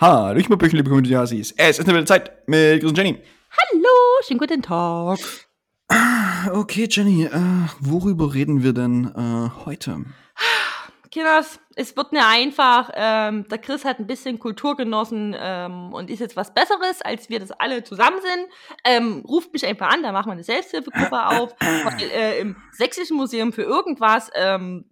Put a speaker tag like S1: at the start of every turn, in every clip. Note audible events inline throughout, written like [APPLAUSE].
S1: Hallo, ich bin Böchen, liebe Community Hasis. Es ist eine wilde Zeit mit Chris und Jenny.
S2: Hallo, schönen guten Tag.
S1: Okay, Jenny, äh, worüber reden wir denn äh, heute?
S2: Kinders, es wird nicht einfach. Ähm, der Chris hat ein bisschen Kultur genossen ähm, und ist jetzt was Besseres, als wir das alle zusammen sind. Ähm, ruft mich einfach an, da machen wir eine Selbsthilfegruppe auf. Weil, äh, Im Sächsischen Museum für irgendwas, ähm,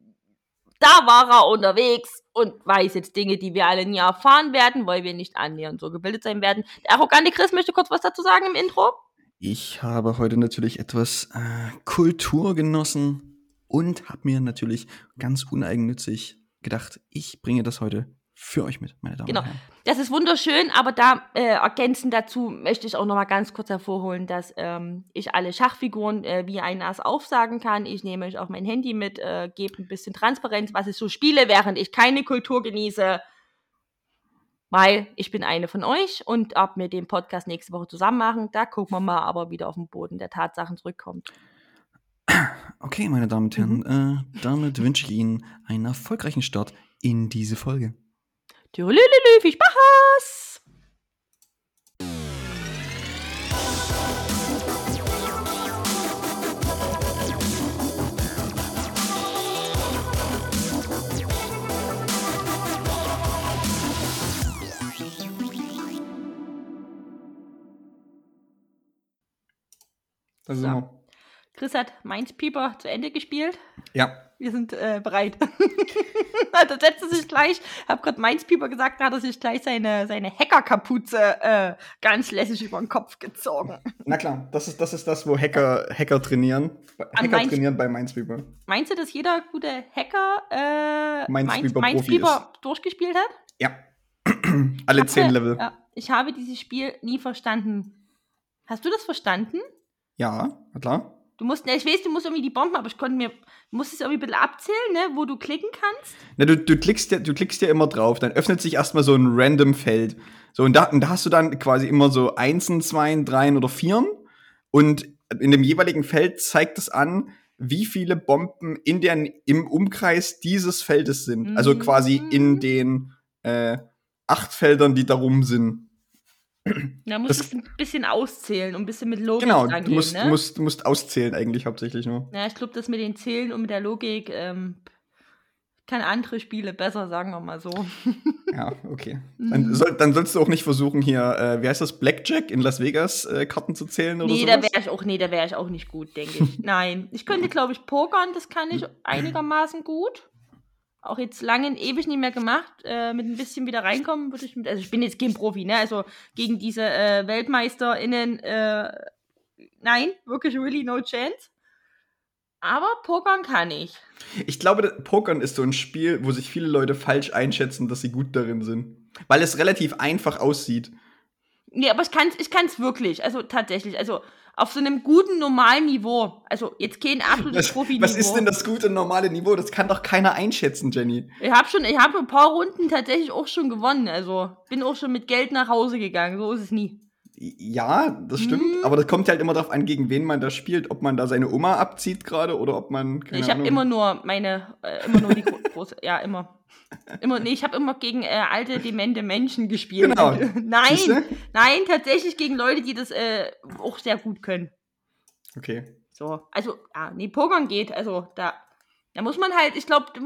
S2: da war er unterwegs und weiß jetzt Dinge, die wir alle nie erfahren werden, weil wir nicht annähernd so gebildet sein werden. Der arrogante Chris möchte kurz was dazu sagen im Intro.
S1: Ich habe heute natürlich etwas äh, Kultur genossen und habe mir natürlich ganz uneigennützig gedacht, ich bringe das heute für euch mit, meine Damen
S2: Genau.
S1: und Herren.
S2: Das ist wunderschön, aber da äh, ergänzend dazu möchte ich auch noch mal ganz kurz hervorholen, dass ähm, ich alle Schachfiguren äh, wie ein Ass aufsagen kann. Ich nehme euch auch mein Handy mit, äh, gebe ein bisschen Transparenz, was ich so spiele, während ich keine Kultur genieße. Weil ich bin eine von euch und ab wir den Podcast nächste Woche zusammen machen, da gucken wir mal, aber wieder auf den Boden der Tatsachen zurückkommt.
S1: Okay, meine Damen und Herren, äh, damit wünsche ich Ihnen einen erfolgreichen Start in diese Folge.
S2: Tschüss, viel Spaß!
S1: Da
S2: sind wir. Chris hat Mainz Pieper zu Ende gespielt.
S1: Ja,
S2: Wir sind äh, bereit. [LAUGHS] da setzt er sich gleich, hab gerade Mainz Pieper gesagt, da hat er sich gleich seine, seine Hackerkapuze äh, ganz lässig über den Kopf gezogen.
S1: na klar, das ist das, ist das wo Hacker, Hacker trainieren. Hacker
S2: Mainz-
S1: trainieren bei Minesweeper.
S2: Meinst du, dass jeder gute Hacker äh, Mainz Pieper durchgespielt hat?
S1: Ja. [CLEARS THROAT] Alle
S2: habe-
S1: zehn Level.
S2: Ja, ich habe dieses Spiel nie verstanden. Hast du das verstanden?
S1: Ja, na klar.
S2: Du musst, ne, ich weiß, du musst irgendwie die Bomben, aber ich konnte mir, du musst es irgendwie ein bisschen abzählen, ne, wo du klicken kannst.
S1: Na, du, du, klickst ja, du klickst ja immer drauf, dann öffnet sich erstmal so ein random Feld. So, und da, und da hast du dann quasi immer so Einsen, Zweien, Dreien oder Vieren. Und in dem jeweiligen Feld zeigt es an, wie viele Bomben in der, im Umkreis dieses Feldes sind. Also
S2: Mhm.
S1: quasi in den äh, acht Feldern, die darum sind.
S2: Da musst
S1: Das-
S2: du ein bisschen auszählen und ein bisschen mit Logik
S1: Genau,
S2: rangehen,
S1: du musst,
S2: ne?
S1: musst, musst auszählen eigentlich hauptsächlich nur.
S2: Ja, ich glaube, das mit den Zählen und mit der Logik ähm, kann andere Spiele besser, sagen wir mal so. [LAUGHS]
S1: Ja, okay. Dann, soll, dann sollst du auch nicht versuchen, hier, äh, wie heißt das, Blackjack in Las Vegas äh, Karten zu zählen oder
S2: nee,
S1: sowas?
S2: da wäre ich auch, nee, da wäre ich auch nicht gut, denke ich. [LAUGHS] Nein. Ich könnte, glaube ich, pokern, das kann ich [CLEARS THROAT] einigermaßen gut. Auch jetzt lange ewig nicht mehr gemacht. Äh, mit ein bisschen wieder reinkommen würde ich mit. Also ich bin jetzt kein Profi, ne? Also gegen diese äh, WeltmeisterInnen, äh, nein, wirklich really no chance. Aber pokern kann ich.
S1: Ich glaube, Pokern ist so ein Spiel, wo sich viele Leute falsch einschätzen, dass sie gut darin sind. Weil es relativ einfach aussieht.
S2: Nee, aber ich kann's, ich kann's wirklich. Also tatsächlich. Also auf so einem guten, normalen Niveau. Also jetzt kein absolutes Profi-Niveau.
S1: was ist denn das gute normale Niveau? Das kann doch keiner einschätzen, Jenny.
S2: Ich habe schon, ich habe ein paar Runden tatsächlich auch schon gewonnen. Also bin auch schon mit Geld nach Hause gegangen. So ist es nie.
S1: Ja, das stimmt.
S2: Mhm.
S1: Aber das kommt halt immer darauf an, gegen wen man da spielt. Ob man da seine Oma abzieht gerade oder ob man. Keine
S2: ich habe immer nur meine, äh, immer nur die gro große, ja immer. Immer, nee, ich habe immer gegen äh, alte, demente Menschen gespielt.
S1: Genau. [LAUGHS]
S2: nein,
S1: Siehste?
S2: nein, tatsächlich gegen Leute, die das äh, auch sehr gut können.
S1: Okay.
S2: So, also, ah, nee, Pokern geht. Also, da, da muss man halt, ich glaube, da,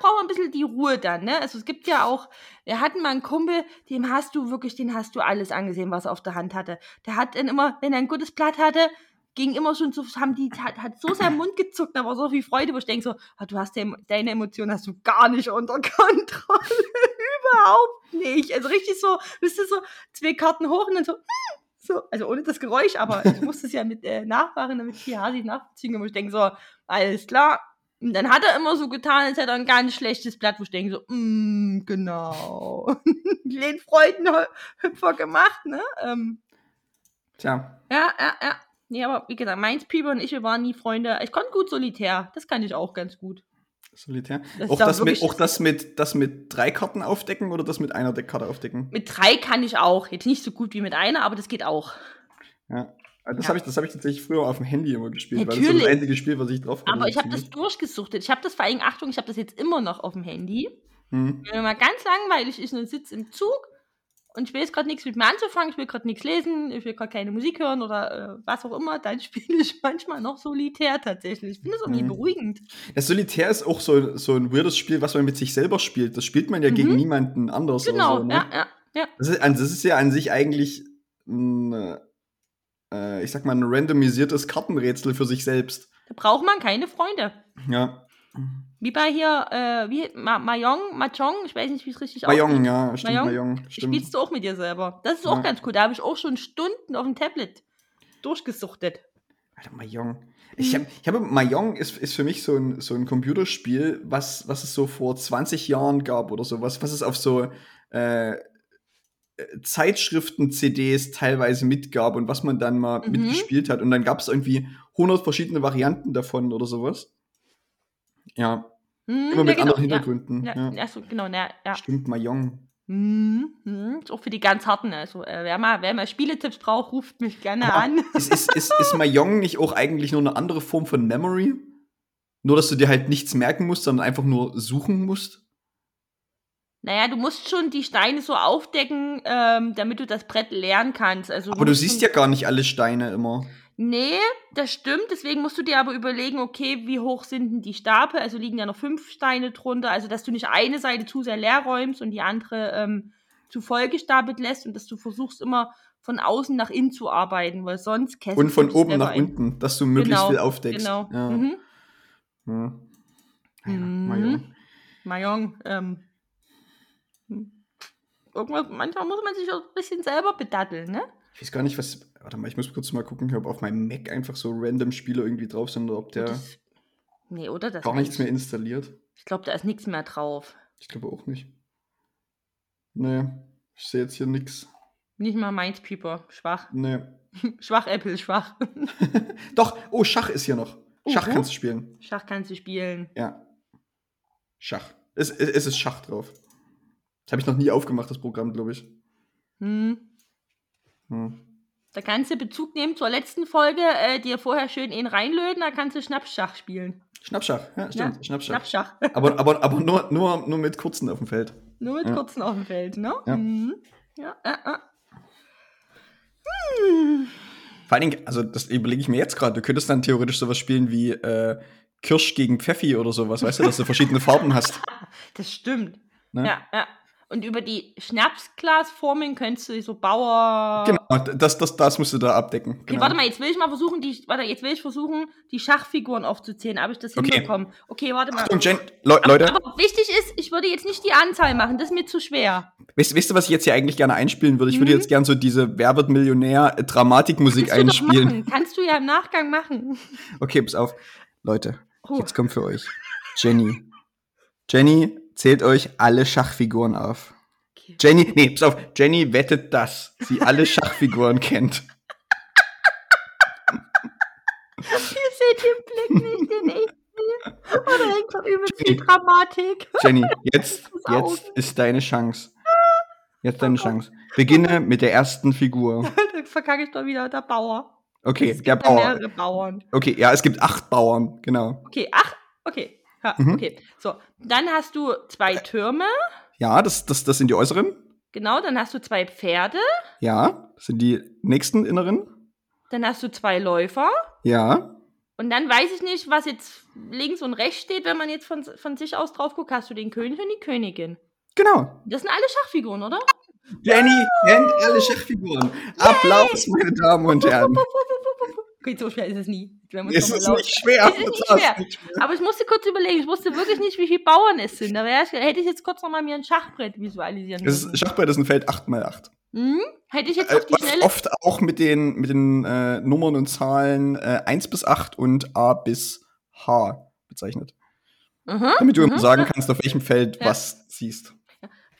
S2: braucht man ein bisschen die Ruhe dann, ne? Also, es gibt ja auch, wir hatten mal einen Kumpel, dem hast du wirklich, den hast du alles angesehen, was er auf der Hand hatte. Der hat dann immer, wenn er ein gutes Blatt hatte, ging immer schon so, haben die, hat, hat so seinen Mund gezuckt, da war so viel Freude, wo ich denke so, ah, du hast de deine Emotionen hast du gar nicht unter Kontrolle. [LAUGHS] Überhaupt nicht. Also richtig so, bist du so, zwei Karten hoch und dann so, hm, so, also ohne das Geräusch, aber ich musste es ja mit äh, nachmachen, damit die Hasi nachziehen, wo ich denke so, alles klar. Und dann hat er immer so getan, als hätte er ein ganz schlechtes Blatt, wo ich denke so, mm, genau. [LAUGHS] Den Freudenhüpfer gemacht, ne? Ähm,
S1: Tja.
S2: ja, ja, ja. Nee, aber wie gesagt, Mainz, Pieper und ich, wir waren nie Freunde. Ich konnte gut Solitär. Das kann ich auch ganz gut.
S1: Solitär.
S2: Das
S1: auch, das mit, auch das mit das mit drei Karten aufdecken oder das mit einer Deckkarte aufdecken?
S2: Mit drei kann ich auch. Jetzt nicht so gut wie mit einer, aber das geht auch.
S1: Ja. Das
S2: Ja.
S1: habe ich, das hab ich tatsächlich früher auf dem Handy immer gespielt, weil das ist
S2: Natürlich.
S1: das einzige Spiel, was ich drauf hatte.
S2: Aber ich habe das durchgesuchtet. Ich habe das vor allem, Achtung, ich habe das jetzt immer noch auf dem Handy.
S1: Hm.
S2: Wenn mir mal ganz langweilig ist und sitze im Zug und ich will jetzt gerade nichts mit mir anzufangen, ich will gerade nichts lesen, ich will gerade keine Musik hören oder äh, was auch immer, dann [LAUGHS] spiele ich manchmal noch Solitär tatsächlich. Ich finde das irgendwie
S1: Mhm.
S2: beruhigend.
S1: Das Solitär ist auch so, so ein weirdes Spiel, was man mit sich selber spielt. Das spielt man ja
S2: Mhm.
S1: gegen niemanden anders.
S2: Genau,
S1: so, ne?
S2: ja, ja, ja.
S1: Das ist, also das ist ja an sich eigentlich ein, äh, ich sag mal, ein randomisiertes Kartenrätsel für sich selbst.
S2: Da braucht man keine Freunde.
S1: Ja.
S2: Wie bei hier, äh, wie, Ma Mahjong, Mahjong, ich weiß nicht, wie es richtig
S1: Mahjong,
S2: ausspricht.
S1: ja, stimmt,
S2: Mahjong?
S1: Mahjong, stimmt.
S2: Spielst du auch mit dir selber. Das ist auch
S1: Ja.
S2: ganz cool. Da habe ich auch schon Stunden auf dem Tablet durchgesuchtet.
S1: Alter, Mahjong. Ich habe, ich habe, Mahjong ist, ist für mich so ein, so ein Computerspiel, was, was es so vor 20 Jahren gab oder sowas, was es auf so äh, Zeitschriften-CDs teilweise mitgab und was man dann mal
S2: Mhm.
S1: mitgespielt hat. Und dann gab es irgendwie 100 verschiedene Varianten davon oder sowas. Ja,
S2: Hm,
S1: immer mit
S2: ja,
S1: anderen
S2: genau,
S1: Hintergründen.
S2: Ja,
S1: Ja,
S2: ja. ja so, genau, ja. ja.
S1: Stimmt, Mahjong.
S2: Mhm. mhm. Ist auch für die ganz Harten. Also, äh, wer, mal, wer mal Spieletipps braucht, ruft mich gerne
S1: Aber
S2: an. [LAUGHS]
S1: Ist, ist, ist, ist Mahjong nicht auch eigentlich nur eine andere Form von Memory? Nur, dass du dir halt nichts merken musst, sondern einfach nur suchen musst?
S2: Naja, du musst schon die Steine so aufdecken, ähm, damit du das Brett lernen kannst. Also,
S1: Aber du siehst ja gar nicht alle Steine immer.
S2: Nee, das stimmt. Deswegen musst du dir aber überlegen, okay, wie hoch sind denn die Stapel? Also liegen ja noch fünf Steine drunter. Also, dass du nicht eine Seite zu sehr leer räumst und die andere ähm, zu voll gestapelt lässt und dass du versuchst immer von außen nach innen zu arbeiten, weil sonst kesselst
S1: Und von
S2: du
S1: oben nach
S2: ein.
S1: unten, dass du möglichst
S2: Genau,
S1: viel aufdeckst.
S2: Genau.
S1: Ja.
S2: Mhm.
S1: Ja. Ja,
S2: Mhm.
S1: Mahjong.
S2: Mahjong, ähm, hm. Irgendwas, manchmal muss man sich auch ein bisschen selber bedatteln, ne?
S1: Ich weiß gar nicht, was. Warte mal, ich muss kurz mal gucken, ob auf meinem Mac einfach so random Spiele irgendwie drauf sind oder ob der
S2: Das, nee, oder? Das
S1: gar nichts mehr installiert.
S2: Ich glaube, da ist nichts mehr drauf.
S1: Ich glaube auch nicht. Nee, ich sehe jetzt hier nichts.
S2: Nicht mal Minespeople. Schwach.
S1: Nee. [LAUGHS]
S2: schwach, Apple, schwach. [LAUGHS]
S1: Doch, oh, Schach ist hier noch. Schach
S2: Uhu.
S1: kannst du spielen.
S2: Schach kannst du spielen.
S1: Ja. Schach. Es, es, es ist Schach drauf. Das habe ich noch nie aufgemacht, das Programm, glaube ich.
S2: Hm.
S1: Hm.
S2: Da kannst du Bezug nehmen zur letzten Folge, äh, dir vorher schön ihn reinlöten, da kannst du Schnappschach spielen.
S1: Schnappschach, ja, stimmt.
S2: Ja,
S1: Schnappschach.
S2: Schnappschach. [LAUGHS]
S1: Aber, aber, aber nur, nur, nur mit kurzen auf dem Feld.
S2: Nur mit
S1: Ja.
S2: kurzen auf dem Feld, ne?
S1: Ja.
S2: Mhm. Ja, ja, ja.
S1: Vor allen Dingen, also das überlege ich mir jetzt gerade, du könntest dann theoretisch sowas spielen wie äh, Kirsch gegen Pfeffi oder sowas, weißt du, dass du verschiedene Farben hast. [LAUGHS]
S2: Das stimmt.
S1: Ne?
S2: Ja, ja. Und über die Schnapsglasformeln könntest du so Bauer.
S1: Genau, das, das, das musst du da abdecken.
S2: Okay,
S1: Genau.
S2: warte mal, jetzt will ich mal versuchen, die, warte, jetzt will ich versuchen, die Schachfiguren aufzuzählen. Habe ich das
S1: Okay.
S2: hinbekommen? Okay, warte mal.
S1: Achtung, Jen, Le Leute,
S2: Aber wichtig ist, ich würde jetzt nicht die Anzahl machen, das ist mir zu schwer.
S1: weißt, weißt du, was ich jetzt hier eigentlich gerne einspielen würde? Ich würde
S2: Mhm.
S1: jetzt gerne so diese Wer wird Millionär äh, Dramatikmusik
S2: Kannst du doch
S1: einspielen.
S2: machen. Kannst du ja im Nachgang machen.
S1: Okay, pass auf. Leute,
S2: Puh.
S1: jetzt kommt für euch Jenny. Jenny zählt euch alle Schachfiguren auf.
S2: Okay.
S1: Jenny, nee, pass auf, Jenny wettet, dass sie alle [LAUGHS] Schachfiguren kennt.
S2: Ihr seht den Blick nicht, den ich sehe. Oh, da hängt übelst die
S1: Jenny.
S2: Dramatik.
S1: Jenny, [LAUGHS] jetzt, jetzt ist deine Chance. Jetzt deine Chance. Beginne mit der ersten Figur. [LAUGHS]
S2: Dann verkacke ich doch wieder der Bauer.
S1: Okay,
S2: Es
S1: der
S2: gibt ja
S1: Bauer.
S2: mehrere Bauern.
S1: Okay, ja, es gibt acht Bauern, genau.
S2: Okay, ach, okay. Ja,
S1: Mhm.
S2: okay. So, dann hast du zwei Türme.
S1: Ja, das, das, das sind die äußeren.
S2: Genau, dann hast du zwei Pferde.
S1: Ja, das sind die nächsten inneren.
S2: Dann hast du zwei Läufer.
S1: Ja.
S2: Und dann weiß ich nicht, was jetzt links und rechts steht, wenn man jetzt von, von sich aus drauf guckt. Hast du den König und die Königin.
S1: Genau.
S2: Das sind alle Schachfiguren, oder?
S1: Jenny kennt alle Schachfiguren. Applaus, meine Damen und Herren. [LAUGHS]
S2: Okay, so schwer ist es nie.
S1: Es ist
S2: laut-
S1: nicht schwer.
S2: Es ist nicht schwer.
S1: nicht schwer.
S2: Aber ich musste kurz überlegen, ich wusste wirklich nicht, wie viele Bauern es sind. Da ich, hätte ich jetzt kurz noch mal mir ein Schachbrett visualisieren
S1: Das
S2: müssen.
S1: ist, Schachbrett ist ein Feld 8x8.
S2: Hm? Hätte ich jetzt
S1: Äh,
S2: auf die Schnelle...
S1: oft auch mit den, mit den äh, Nummern und Zahlen äh, 1 bis 8 und A bis H bezeichnet.
S2: Mhm,
S1: Damit du
S2: mhm.
S1: sagen kannst, auf welchem Feld
S2: Ja.
S1: was ziehst.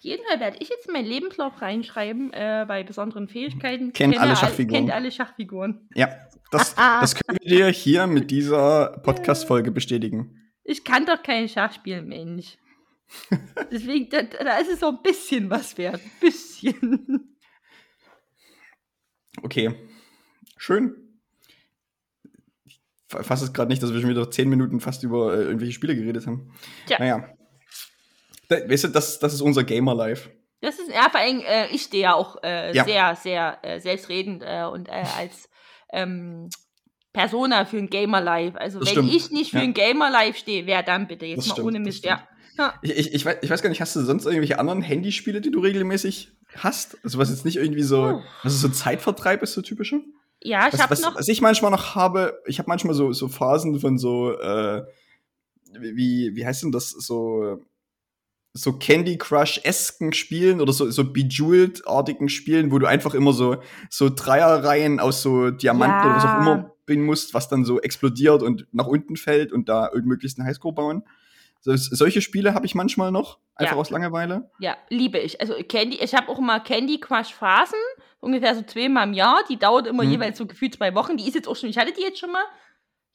S2: Jeden Fall werde ich jetzt meinen Lebenslauf reinschreiben, äh, bei besonderen Fähigkeiten.
S1: Kennt alle
S2: all-
S1: Schachfiguren.
S2: Kennt alle Schachfiguren.
S1: Ja, das, [LAUGHS] das können wir dir hier mit dieser Podcast-Folge bestätigen.
S2: Ich kann doch kein Schach spielen, Mensch. [LAUGHS] Deswegen, da, da ist es so ein bisschen was wert. Ein bisschen.
S1: Okay. Schön. Ich fasse es gerade nicht, dass wir schon wieder zehn Minuten fast über äh, irgendwelche Spiele geredet haben.
S2: Tja.
S1: Naja. Weißt du, das, das ist unser Gamer-Life.
S2: Das ist, ja, vor allem, äh, ich stehe ja auch äh,
S1: Ja.
S2: sehr, sehr äh, selbstredend äh, und äh, als ähm, Persona für ein Gamer Live. Also
S1: Das
S2: wenn
S1: stimmt,
S2: ich nicht für
S1: ja.
S2: ein Gamer Live stehe, wer dann bitte? Jetzt
S1: Das
S2: mal
S1: stimmt,
S2: ohne Mist, ja. ja.
S1: Ich, ich, ich, weiß, ich weiß gar nicht, hast du sonst irgendwelche anderen Handyspiele, die du regelmäßig hast? Also was jetzt nicht irgendwie so,
S2: Oh.
S1: was ist so Zeitvertreib ist, so typischer?
S2: Ja, ich habe
S1: was,
S2: noch.
S1: was ich manchmal noch habe, ich habe manchmal so, so Phasen von so, äh, wie, wie heißt denn das, so, so Candy Crush-esken Spielen oder so, so Bejeweled-artigen Spielen, wo du einfach immer so, so Dreierreihen aus so Diamanten oder was auch
S2: Ja.
S1: immer binden musst, was dann so explodiert und nach unten fällt und da möglichst einen Highscore bauen. So, solche Spiele habe ich manchmal noch, einfach
S2: Ja.
S1: aus Langeweile.
S2: Ja, liebe ich. Also Candy, ich habe auch immer Candy Crush Phasen, ungefähr so zweimal im Jahr. Die dauert immer
S1: Mhm.
S2: jeweils so gefühlt zwei Wochen. Die ist jetzt auch schon, ich hatte die jetzt schon mal.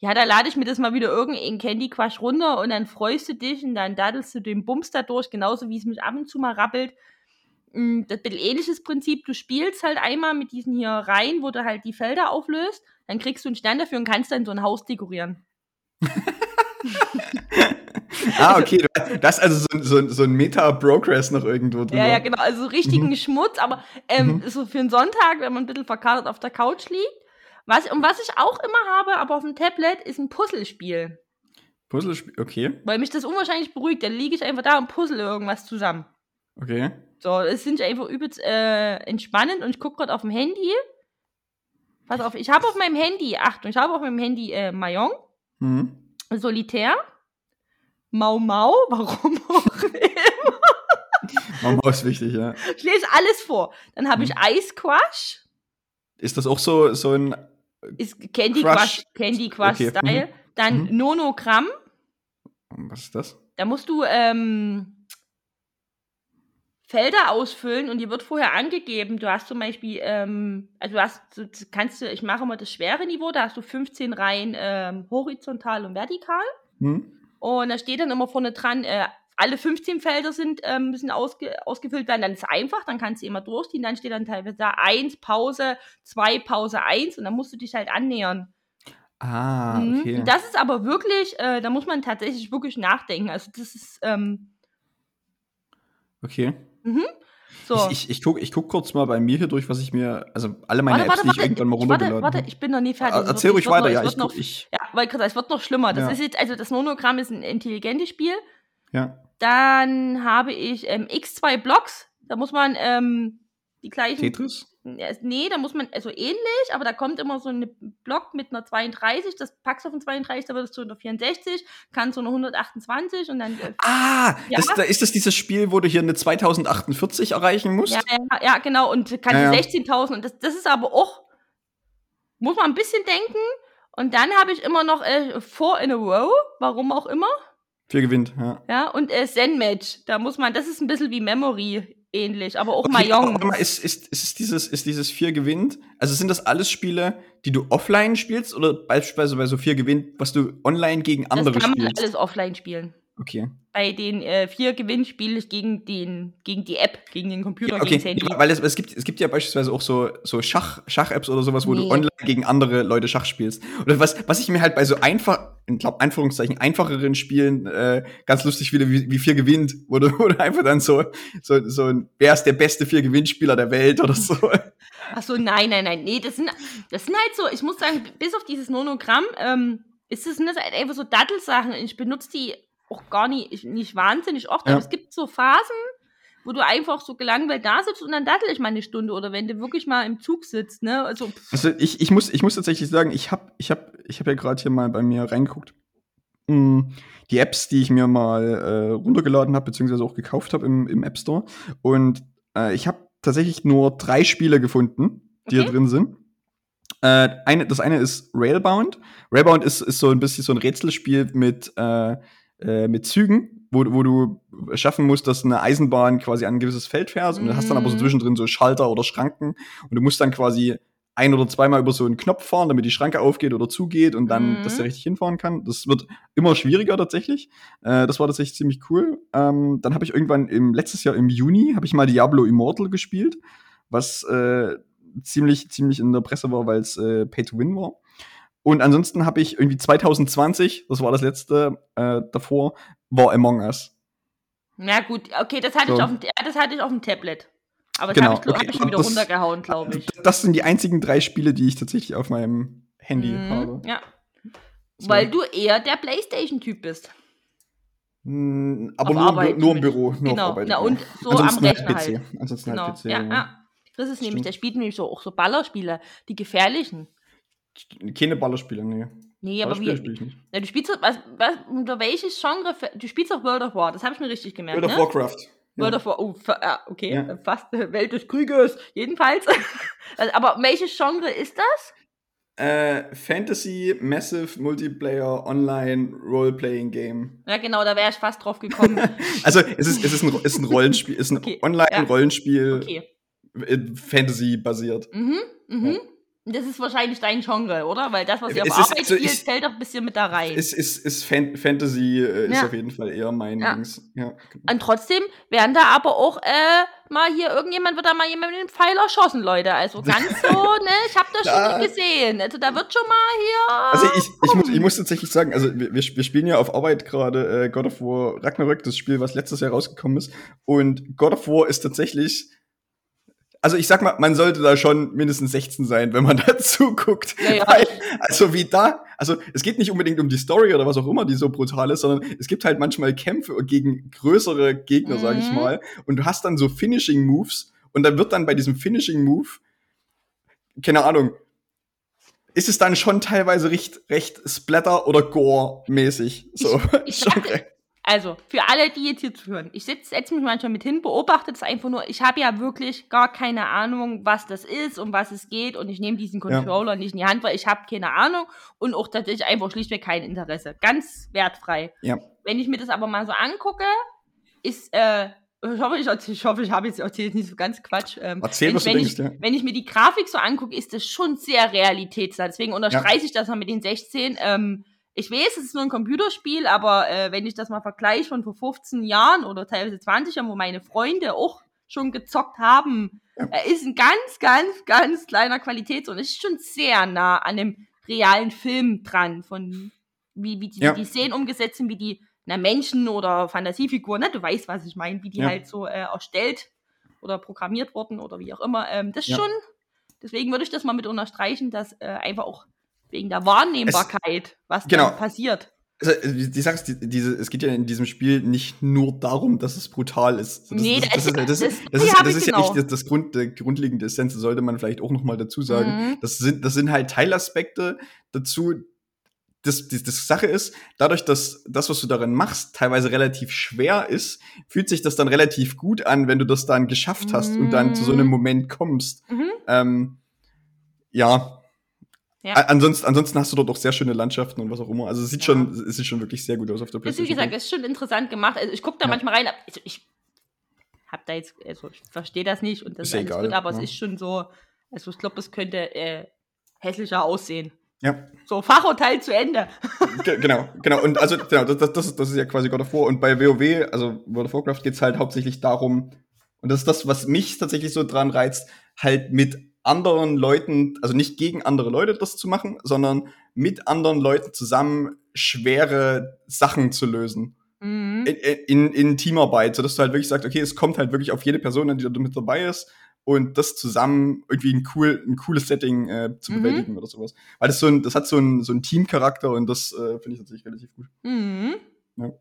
S2: Ja, da lade ich mir das mal wieder irgendein Candy Crush runter und dann freust du dich und dann daddelst du den Bums da durch, genauso wie es mich ab und zu mal rappelt. Mm, Das ist ein bisschen ähnliches Prinzip. Du spielst halt einmal mit diesen hier Reihen, wo du halt die Felder auflöst. Dann kriegst du einen Stern dafür und kannst dann so ein Haus dekorieren. [LAUGHS]
S1: Ah, okay, du hast also so, so, so ein Meta-Progress noch irgendwo drin.
S2: Ja, ja, genau. Also so richtigen
S1: Mhm.
S2: Schmutz, aber ähm,
S1: Mhm.
S2: so für einen Sonntag, wenn man ein bisschen verkatert auf der Couch liegt. Was, und was ich auch immer habe, aber auf dem Tablet, ist ein Puzzlespiel.
S1: Puzzlespiel, okay,
S2: Weil mich das unwahrscheinlich beruhigt. Dann liege ich einfach da und puzzle irgendwas zusammen.
S1: okay.
S2: So, es sind einfach übelst äh, entspannend und ich gucke gerade auf dem Handy. Pass auf, ich habe auf meinem Handy, Achtung, ich habe auf meinem Handy äh, Mayong,
S1: Mhm.
S2: Solitär, Mau Mau, [LAUGHS] warum auch immer.
S1: Mama ist wichtig, ja.
S2: Ich lese alles vor. Dann habe ich
S1: Mhm.
S2: Ice Crush.
S1: Ist das auch so, so ein.
S2: Ist Candy
S1: Crush.
S2: Crush, Candy Crush
S1: Okay,
S2: Style. Dann
S1: Mhm.
S2: Nonogramm.
S1: Was ist das?
S2: Da musst du ähm, Felder ausfüllen und die wird vorher angegeben. Du hast zum Beispiel, ähm, also du hast, du kannst du, ich mache immer das schwere Niveau, da hast du 15 Reihen ähm, horizontal und vertikal.
S1: Hm?
S2: Und da steht dann immer vorne dran, äh, alle 15 Felder sind, ähm, müssen ausge ausgefüllt werden. Dann ist es einfach, dann kannst du immer durchziehen. Dann steht dann teilweise da 1, Pause, 2, Pause, 1 und dann musst du dich halt annähern.
S1: Ah,
S2: Mhm.
S1: okay.
S2: Das ist aber wirklich, äh, da muss man tatsächlich wirklich nachdenken. Also das ist ähm,
S1: okay.
S2: so.
S1: Ich, ich, ich guck, ich guck kurz mal bei mir hier durch, was ich mir. Also alle meine
S2: warte,
S1: Apps,
S2: warte,
S1: die ich
S2: warte,
S1: irgendwann mal
S2: warte,
S1: runtergeladen
S2: warte,
S1: habe.
S2: ich bin noch nie fertig.
S1: Ah, Erzähl ruhig
S2: noch-
S1: weiter,
S2: es
S1: ja. Ich,
S2: noch,
S1: ich,
S2: ja, weil es wird noch schlimmer. Das
S1: Ja.
S2: ist jetzt, also das Nonogramm ist ein intelligentes Spiel.
S1: ja.
S2: Dann habe ich ähm, X2 Blocks. Da muss man ähm, die gleichen.
S1: Tetris?
S2: Nee, da muss man, also ähnlich, aber da kommt immer so ein Block mit einer 32, das packst du auf ein 32, da wird es zu einer 64, kannst du eine 128 und dann. Äh,
S1: Ah,
S2: Ja.
S1: das, da ist das dieses Spiel, wo du hier eine 2048 erreichen musst?
S2: ja, ja, ja, genau, und kannst
S1: ja.
S2: 16.000 und das, das ist aber auch, muss man ein bisschen denken. Und dann habe ich immer noch äh, Four in a Row, warum auch immer.
S1: Vier gewinnt, ja.
S2: Ja, und äh, Zen-Match, da muss man, das ist ein bisschen wie Memory ähnlich, aber auch
S1: Okay, warte mal, ist, ist, ist, es dieses, ist dieses vier gewinnt? Also sind das alles Spiele, die du offline spielst oder beispielsweise bei so vier gewinnt, was du online gegen andere
S2: das kann man
S1: spielst?
S2: alles offline spielen.
S1: Okay.
S2: Bei den äh, vier Gewinnen spiele ich gegen, den, gegen die App, gegen den Computer,
S1: Okay,
S2: gegen Handy.
S1: ja, weil es, es, gibt, es gibt ja beispielsweise auch so, so Schach, Schach-Apps oder sowas, wo du
S2: Nee.
S1: online gegen andere Leute Schach spielst. Oder was, was ich mir halt bei so einfach, in glaub, Anführungszeichen, einfacheren Spielen äh, ganz lustig finde, wie, wie vier gewinnt, du, wo du einfach dann so, so, so ein, wer ist der beste vier Gewinnspieler der Welt oder so.
S2: Ach so, nein, nein, nein. Nee, das sind, das sind halt so, ich muss sagen, bis auf dieses Nonogramm, ähm, ist das, sind das halt einfach so Dattelsachen. Ich benutze die auch gar nicht, nicht wahnsinnig oft,
S1: Ja.
S2: aber es gibt so Phasen, wo du einfach so gelangweilt da sitzt und dann dattel ich mal eine Stunde oder wenn du wirklich mal im Zug sitzt, ne? Also,
S1: Also ich, ich, muss, ich muss tatsächlich sagen, ich habe ich hab, ich hab ja gerade hier mal bei mir reingeguckt. Mm, Die Apps, die ich mir mal äh, runtergeladen habe, beziehungsweise auch gekauft habe im, im App Store. Und äh, ich habe tatsächlich nur drei Spiele gefunden, die
S2: Okay.
S1: da drin sind. Äh, eine, das eine ist Railbound. Railbound ist, ist so ein bisschen so ein Rätselspiel mit, äh, äh, mit Zügen, wo, wo du schaffen musst, dass eine Eisenbahn quasi an ein gewisses Feld fährt und du hast dann aber so
S2: Mhm.
S1: zwischendrin so Schalter oder Schranken und du musst dann quasi ein oder zweimal über so einen Knopf fahren, damit die Schranke aufgeht oder zugeht und dann,
S2: Mhm.
S1: dass der richtig hinfahren kann. Das wird immer schwieriger tatsächlich. Äh, das war tatsächlich ziemlich cool. Ähm, dann habe ich irgendwann im letztes Jahr im Juni habe ich mal Diablo Immortal gespielt, was äh, ziemlich ziemlich in der Presse war, weil es äh, Pay to Win war. Und ansonsten habe ich irgendwie 2020, das war das letzte äh, davor, war Among Us.
S2: Na gut, okay, das hatte,
S1: So.
S2: ich, auf dem, das hatte ich auf dem Tablet. Aber das
S1: Genau,
S2: habe ich,
S1: okay,
S2: hab ich wieder
S1: das-
S2: runtergehauen, glaube ich.
S1: Das sind die einzigen drei Spiele, die ich tatsächlich auf meinem Handy
S2: Mhm,
S1: habe.
S2: Ja.
S1: So.
S2: Weil du eher der Playstation-Typ bist.
S1: Mm, Aber
S2: Auf
S1: nur,
S2: Arbeit
S1: nur im. Büro. Nur
S2: Genau,
S1: auf Arbeit,
S2: na und so
S1: Ansonsten
S2: am Rechner
S1: halt PC.
S2: halt.
S1: Ansonsten
S2: Genau.
S1: halt PC.
S2: ja, ja. Chris ist nämlich, der spielt nämlich so, auch so Ballerspiele, die gefährlichen.
S1: Keine Ballerspiele, nee.
S2: Nee, aber wie,
S1: spiele ich nicht.
S2: na, du spielst was, was, unter welches Genre, du spielst auch World of War, das habe ich mir richtig gemerkt,
S1: World of
S2: ne?
S1: Warcraft.
S2: World
S1: Ja.
S2: of War, oh, ja, okay,
S1: Ja.
S2: fast äh, Welt des Krieges, jedenfalls. [LAUGHS] also, aber welches Genre ist das?
S1: Äh, Fantasy, Massive, Multiplayer, Online, Role-Playing Game.
S2: Ja, genau, da wäre ich fast drauf gekommen. [LAUGHS]
S1: Also es ist, es ist, ein, ist ein Rollenspiel, ist ein
S2: Okay,
S1: Online-Rollenspiel,
S2: Okay.
S1: äh, Fantasy-basiert.
S2: Mhm, mhm.
S1: Ja.
S2: Das ist wahrscheinlich dein Genre, oder? Weil das, was ihr auf
S1: ist-
S2: Arbeit
S1: also ich-
S2: spielt, fällt doch ein bisschen mit da rein.
S1: Es ist, ist Fan Fantasy, äh, ist
S2: Ja.
S1: auf jeden Fall eher mein
S2: Ja.
S1: Dings. Ja.
S2: Und trotzdem werden da aber auch äh, mal hier, irgendjemand wird da mal jemand mit dem Pfeil erschossen, Leute. Also [LAUGHS] ganz so, ne? Ich habe das
S1: Da-
S2: schon gesehen. Also da wird schon mal hier.
S1: Also ich, ich, muss, ich muss tatsächlich sagen, also wir, wir wir spielen ja auf Arbeit gerade äh, God of War Ragnarök, das Spiel, was letztes Jahr rausgekommen ist. Und God of War ist tatsächlich, also ich sag mal, man sollte da schon mindestens 16 sein, wenn man [LAUGHS] dazu guckt.
S2: Ja, ja.
S1: Weil, also wie da, also es geht nicht unbedingt um die Story oder was auch immer, die so brutal ist, sondern es gibt halt manchmal Kämpfe gegen größere Gegner, sag ich
S2: Mhm.
S1: mal. Und du hast dann so Finishing Moves und dann wird dann bei diesem Finishing Move, keine Ahnung, ist es dann schon teilweise recht, recht Splatter- oder Gore-mäßig. So.
S2: ich [LAUGHS]
S1: recht-
S2: Also, für alle, die jetzt hier zuhören, ich setze setz mich manchmal mit hin, beobachte das einfach nur. Ich habe ja wirklich gar keine Ahnung, was das ist, um was es geht. Und ich nehme diesen
S1: Ja.
S2: Controller nicht in die Hand, weil ich habe keine Ahnung und auch tatsächlich einfach schlichtweg kein Interesse. Ganz wertfrei.
S1: Ja.
S2: Wenn ich mir das aber mal so angucke, ist, äh, ich hoffe, ich, erzähl- ich, hoffe, ich habe jetzt erzählt nicht so ganz Quatsch. Ähm,
S1: Erzähl,
S2: wenn,
S1: was
S2: ich,
S1: du
S2: wenn,
S1: denkst,
S2: ich,
S1: ja.
S2: wenn ich mir die Grafik so angucke, ist das schon sehr realitätsnah. Deswegen unterstreiche ich das mal mit den 16. Ähm, ich weiß, es ist nur ein Computerspiel, aber äh, wenn ich das mal vergleiche von vor 15 Jahren oder teilweise 20 Jahren, wo meine Freunde auch schon gezockt haben, äh, ist ein ganz, ganz, ganz kleiner Qualitäts- und es ist schon sehr nah an dem realen Film dran, von wie, wie die,
S1: Ja.
S2: die Szenen umgesetzt sind, wie die na, Menschen oder Fantasiefiguren, ne? du weißt, was ich meine, wie die
S1: Ja.
S2: halt so äh, erstellt oder programmiert wurden oder wie auch immer. Ähm, das
S1: Ja.
S2: schon, deswegen würde ich das mal mit unterstreichen, dass äh, einfach auch wegen der Wahrnehmbarkeit, was
S1: Genau.
S2: passiert.
S1: Also, die, ist, die, diese, es geht ja in diesem Spiel nicht nur darum, dass es brutal ist. Das,
S2: Nee,
S1: das,
S2: das-
S1: das, ist, das,
S2: das-
S1: ist, das,
S2: die
S1: ist,
S2: hab
S1: das
S2: ich
S1: ist ja
S2: genau.
S1: nicht das, Grund, der grundlegende Essenz, das sollte man vielleicht auch noch mal dazu sagen.
S2: Mhm.
S1: Das, sind, das sind halt Teilaspekte dazu. Das, das, das Sache ist, dadurch, dass das, was du darin machst, teilweise relativ schwer ist, fühlt sich das dann relativ gut an, wenn du das dann geschafft hast und dann zu so einem
S2: Mhm.
S1: Moment kommst.
S2: Mhm.
S1: Ähm, ja.
S2: Ja.
S1: Ansonsten, ansonsten hast du dort auch sehr schöne Landschaften und was auch immer. Also es sieht
S2: Ja.
S1: schon, es sieht schon wirklich sehr gut aus auf der
S2: Das ist, wie
S1: PlayStation.
S2: gesagt, ist schon interessant gemacht. Also ich gucke da
S1: Ja.
S2: manchmal rein, also ich hab da jetzt, also ich verstehe das nicht und das
S1: Ist
S2: ist
S1: egal,
S2: gut, aber es ist schon so, also ich glaube, das könnte äh, hässlicher aussehen.
S1: ja,
S2: So, Fachurteil zu Ende.
S1: ge- genau, genau. Und also genau, das, das, das, ist, das ist ja quasi God of War. Und bei WoW, also World of Warcraft, geht's halt hauptsächlich darum, und das ist das, was mich tatsächlich so dran reizt, halt mit anderen Leuten, also nicht gegen andere Leute das zu machen, sondern mit anderen Leuten zusammen schwere Sachen zu lösen.
S2: Mhm.
S1: in, in, in Teamarbeit, sodass du halt wirklich sagst, okay, es kommt halt wirklich auf jede Person an, die da mit dabei ist und das zusammen irgendwie ein, cool, ein cooles Setting äh, zu
S2: Mhm.
S1: bewältigen oder sowas. Weil das so ein, das hat so ein, so ein Teamcharakter und das äh, finde ich tatsächlich relativ gut.
S2: Mhm.
S1: Ja.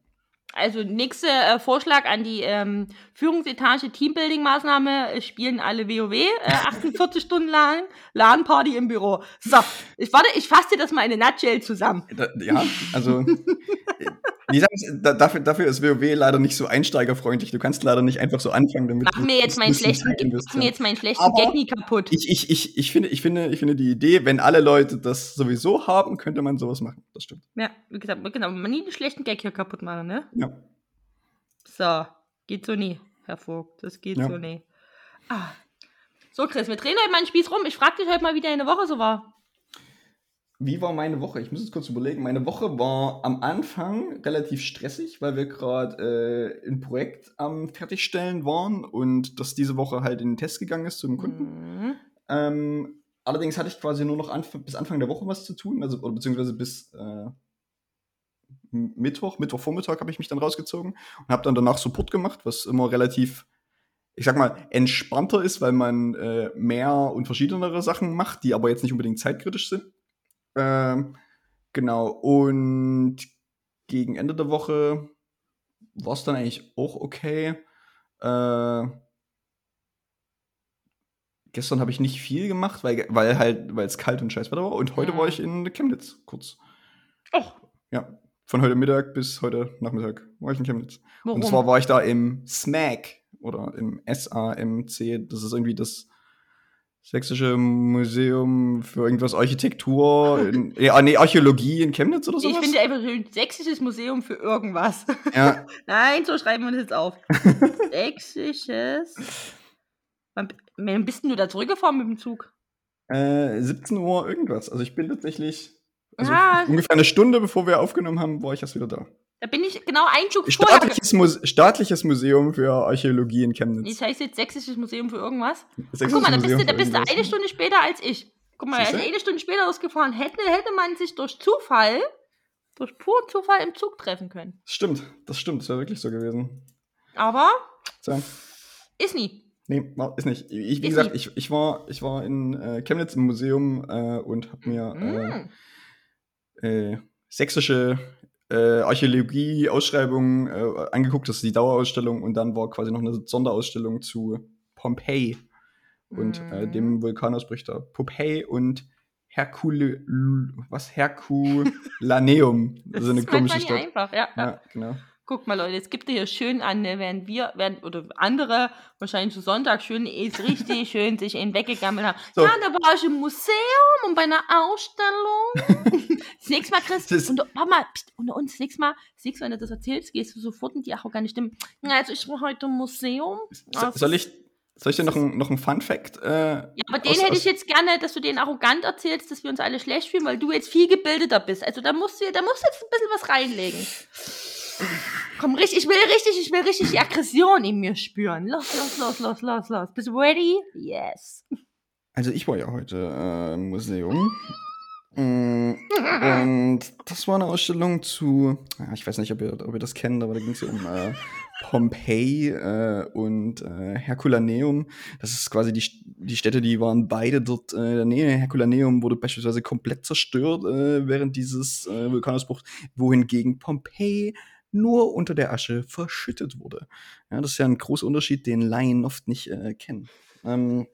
S2: Also nächster äh, Vorschlag an die ähm, Führungsetage Teambuilding-Maßnahme, spielen alle WoW, äh, 48 [LAUGHS] Stunden lang, LAN-Party im Büro. So, ich warte, ich fasse dir das mal in eine Nutshell zusammen.
S1: Da, ja, also da, dafür, dafür ist WoW leider nicht so einsteigerfreundlich. Du kannst leider nicht einfach so anfangen damit.
S2: Mach mir jetzt meinen schlechten, mach mir jetzt meinen schlechten
S1: Aber
S2: Gag nie kaputt.
S1: Ich, ich, ich, ich, finde, ich, finde, ich finde die Idee, wenn alle Leute das sowieso haben, könnte man sowas machen. Das stimmt.
S2: Ja, wie gesagt, genau, man nie einen schlechten Gag hier kaputt machen, ne?
S1: Ja.
S2: So, geht so nie, Herr Vogt, das geht
S1: Ja.
S2: so nie. Ah. So, Chris, wir drehen heute mal einen Spieß rum. Ich frag dich heute mal, wie deine Woche so war.
S1: Wie war meine Woche? Ich muss jetzt kurz überlegen. Meine Woche war am Anfang relativ stressig, weil wir gerade äh, ein Projekt am Fertigstellen waren und das diese Woche halt in den Test gegangen ist zum Kunden.
S2: Mhm.
S1: Ähm, allerdings hatte ich quasi nur noch anf bis Anfang der Woche was zu tun, also oder beziehungsweise bis äh, Mittwoch, Mittwochvormittag habe ich mich dann rausgezogen und habe dann danach Support gemacht, was immer relativ, ich sag mal, entspannter ist, weil man äh, mehr und verschiedenere Sachen macht, die aber jetzt nicht unbedingt zeitkritisch sind. Ähm, genau, und gegen Ende der Woche war es dann eigentlich auch okay. Äh, gestern habe ich nicht viel gemacht, weil, weil halt, weil es kalt und scheiß Wetter war. Und heute
S2: Mhm.
S1: war ich in Chemnitz kurz.
S2: Och,
S1: Ja, von heute Mittag bis heute Nachmittag war ich in Chemnitz.
S2: warum?
S1: Und zwar war ich da im SMAC oder im SAMC. Das ist irgendwie das Sächsische Museum für irgendwas Architektur, in, [LAUGHS] ja, nee, Archäologie in Chemnitz oder sowas.
S2: ich finde einfach Sächsisches Museum für irgendwas. [LAUGHS]
S1: ja,
S2: Nein, so schreiben wir das jetzt auf. [LAUGHS] Sächsisches. Wann, wann bist denn du da zurückgefahren mit dem Zug?
S1: äh, 17 Uhr irgendwas. Also ich bin tatsächlich also
S2: Ah.
S1: ungefähr eine Stunde bevor wir aufgenommen haben, war ich erst wieder da.
S2: Da bin ich genau ein ge-
S1: Staatliches, Muse staatliches Museum für Archäologie in Chemnitz.
S2: Das heißt jetzt Sächsisches Museum für irgendwas.
S1: Sächsisches
S2: Guck mal, da bist, du, da bist du eine Stunde später als ich. Guck mal, er ist eine Stunde später ausgefahren. Hätte, hätte man sich durch Zufall, durch puren Zufall im Zug treffen können.
S1: Stimmt, das stimmt, das wäre wirklich so gewesen.
S2: Aber
S1: So.
S2: ist nie.
S1: Nee, ist nicht. Ich, wie
S2: Ist
S1: gesagt, ich, ich, war, ich war in äh, Chemnitz im Museum äh, und habe mir
S2: Mm.
S1: äh, sächsische äh, Archäologie-Ausschreibungen äh, angeguckt. Das ist die Dauerausstellung und dann war quasi noch eine Sonderausstellung zu Pompeii und äh,
S2: Mhm.
S1: dem Vulkanausbruch da. Pompeii und Hercule, was? Herculaneum. [LAUGHS] Das ist eine komische Stadt.
S2: einfach, ja. Ja,
S1: genau.
S2: Guck mal, Leute, jetzt gibt ihr hier schön an, ne, während wir, während, oder andere wahrscheinlich zu Sonntag schön ist richtig [LAUGHS] schön sich einen weggegammelt haben.
S1: So.
S2: Ja, da war ich im Museum und bei einer Ausstellung. [LAUGHS] das nächste Mal, Chris,
S1: Das-
S2: und, warte mal, pst, unter uns, das nächste Mal, das nächste Mal, wenn du das erzählst, gehst du sofort in die arrogante Stimme. Ja, Also ich war heute im Museum.
S1: So,
S2: Also,
S1: soll ich, soll ich dir noch einen noch ein Fun Fact? Äh,
S2: Ja, aber den
S1: aus-
S2: hätte ich jetzt gerne, dass du den arrogant erzählst, dass wir uns alle schlecht fühlen, weil du jetzt viel gebildeter bist. Also da musst du, da musst du jetzt ein bisschen was reinlegen. [LAUGHS] Komm, richtig, ich will richtig, ich will richtig die Aggression in mir spüren. Los, los, los, los, los, los. Bist du ready? Yes.
S1: Also ich war ja heute äh, im Museum. Mm, Und das war eine Ausstellung zu, ich weiß nicht, ob ihr, ob ihr das kennt, aber da ging es ja um äh, Pompeii äh, und äh, Herculaneum. Das ist quasi die, die Städte, die waren beide dort äh, in der Nähe. Herculaneum wurde beispielsweise komplett zerstört äh, während dieses äh, Vulkanausbruchs, wohingegen Pompeii nur unter der Asche verschüttet wurde. Ja, das ist ja ein großer Unterschied, den Laien oft nicht äh, kennen. Ähm,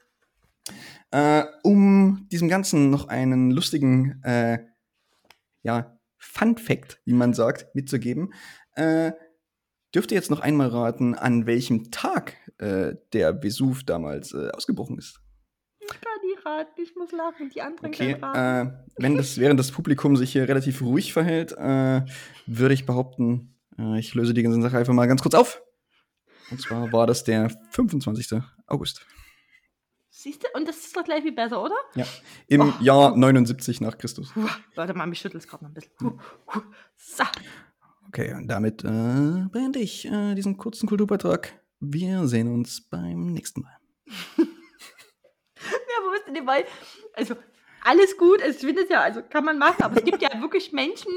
S1: äh, um diesem Ganzen noch einen lustigen, äh, ja, Fun Fact, wie man sagt, mitzugeben, äh, dürft ihr jetzt noch einmal raten, an welchem Tag äh, der Vesuv damals äh, ausgebrochen ist.
S2: Ich kann die raten, ich muss lachen, die anderen
S1: Okay,
S2: können raten.
S1: äh, wenn das während das Publikum sich hier relativ ruhig verhält, äh, würde ich behaupten, äh, ich löse die ganze Sache einfach mal ganz kurz auf. Und zwar war das der 25. August.
S2: Siehst du? Und das ist doch gleich viel besser, oder?
S1: Ja, im
S2: Oh.
S1: Jahr 79 nach Christus.
S2: Puh, warte mal, mich schüttelt es gerade noch ein bisschen. Puh, puh. So.
S1: Okay, und damit äh, beende ich äh, diesen kurzen Kulturbeitrag. Wir sehen uns beim nächsten Mal. [LAUGHS]
S2: Ja, wo ist denn die Weil, also alles gut, also, es ja, also kann man machen, aber es gibt ja wirklich Menschen,